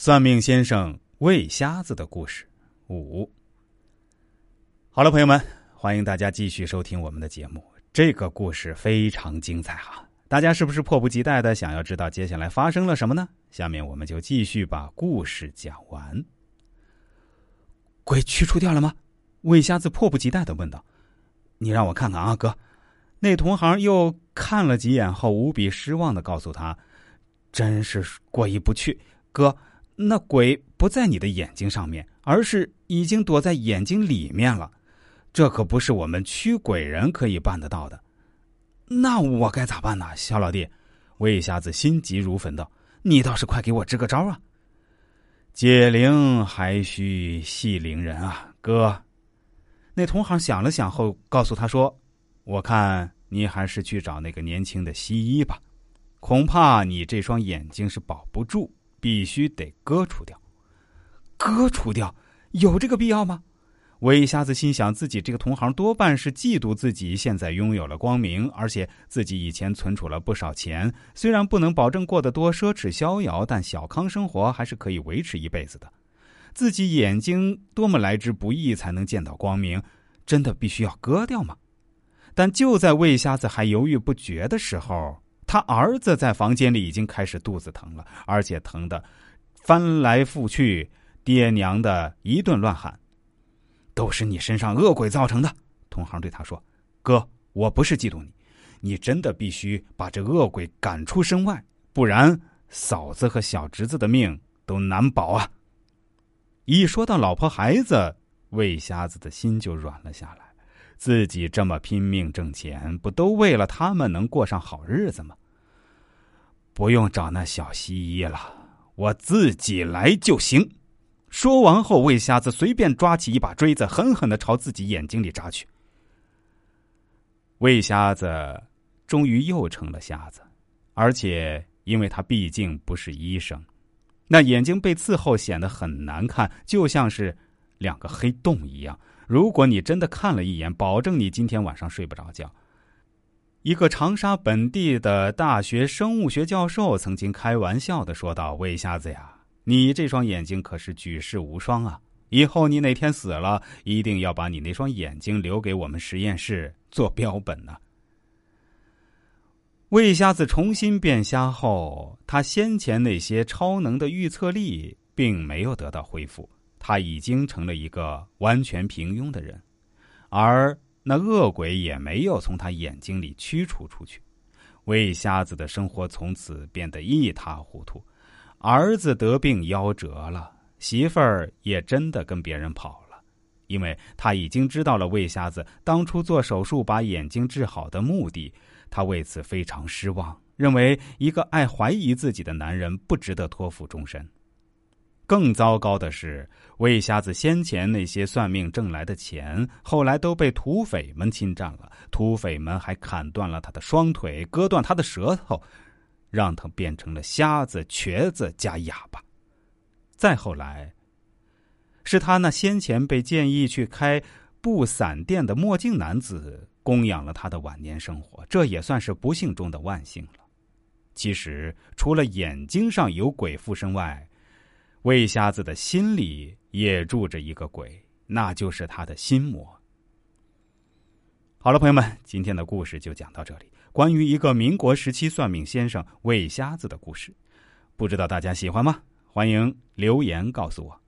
算命先生喂瞎子的故事五。好了，朋友们，欢迎大家继续收听我们的节目。这个故事非常精彩哈，大家是不是迫不及待的想要知道接下来发生了什么呢？下面我们就继续把故事讲完。鬼驱除掉了吗？魏瞎子迫不及待的问道。你让我看看啊，哥。那同行又看了几眼后，无比失望的告诉他：“真是过意不去，哥，那鬼不在你的眼睛上面，而是已经躲在眼睛里面了。这可不是我们驱鬼人可以办得到的。那我该咋办呢？小老弟，魏瞎子心急如焚道：“你倒是快给我支个招啊！解铃还需系铃人啊，哥。”那同行想了想后，告诉他说。我看你还是去找那个年轻的西医吧，恐怕你这双眼睛是保不住，必须得割除掉。割除掉有这个必要吗？魏瞎子心想，自己这个同行多半是嫉妒自己现在拥有了光明，而且自己以前存储了不少钱，虽然不能保证过得多奢侈逍遥，但小康生活还是可以维持一辈子的。自己眼睛多么来之不易才能见到光明，真的必须要割掉吗？但就在魏瞎子还犹豫不决的时候，他儿子在房间里已经开始肚子疼了，而且疼的翻来覆去，爹娘的一顿乱喊：“都是你身上恶鬼造成的！”同行对他说：“哥，我不是嫉妒你，你真的必须把这恶鬼赶出身外，不然嫂子和小侄子的命都难保啊！”一说到老婆孩子，魏瞎子的心就软了下来。自己这么拼命挣钱，不都为了他们能过上好日子吗？不用找那小西医了，我自己来就行。说完后，魏瞎子随便抓起一把锥子，狠狠的朝自己眼睛里扎去。魏瞎子终于又成了瞎子，而且因为他毕竟不是医生，那眼睛被刺后显得很难看，就像是两个黑洞一样。如果你真的看了一眼，保证你今天晚上睡不着觉。一个长沙本地的大学生物学教授曾经开玩笑的说道：“魏瞎子呀，你这双眼睛可是举世无双啊！以后你哪天死了，一定要把你那双眼睛留给我们实验室做标本呢。”魏瞎子重新变瞎后，他先前那些超能的预测力并没有得到恢复。他已经成了一个完全平庸的人，而那恶鬼也没有从他眼睛里驱除出去。魏瞎子的生活从此变得一塌糊涂，儿子得病夭折了，媳妇儿也真的跟别人跑了，因为他已经知道了魏瞎子当初做手术把眼睛治好的目的，他为此非常失望，认为一个爱怀疑自己的男人不值得托付终身。更糟糕的是，魏瞎子先前那些算命挣来的钱，后来都被土匪们侵占了。土匪们还砍断了他的双腿，割断他的舌头，让他变成了瞎子、瘸子加哑巴。再后来，是他那先前被建议去开布伞店的墨镜男子供养了他的晚年生活，这也算是不幸中的万幸了。其实，除了眼睛上有鬼附身外，魏瞎子的心里也住着一个鬼，那就是他的心魔。好了，朋友们，今天的故事就讲到这里。关于一个民国时期算命先生魏瞎子的故事，不知道大家喜欢吗？欢迎留言告诉我。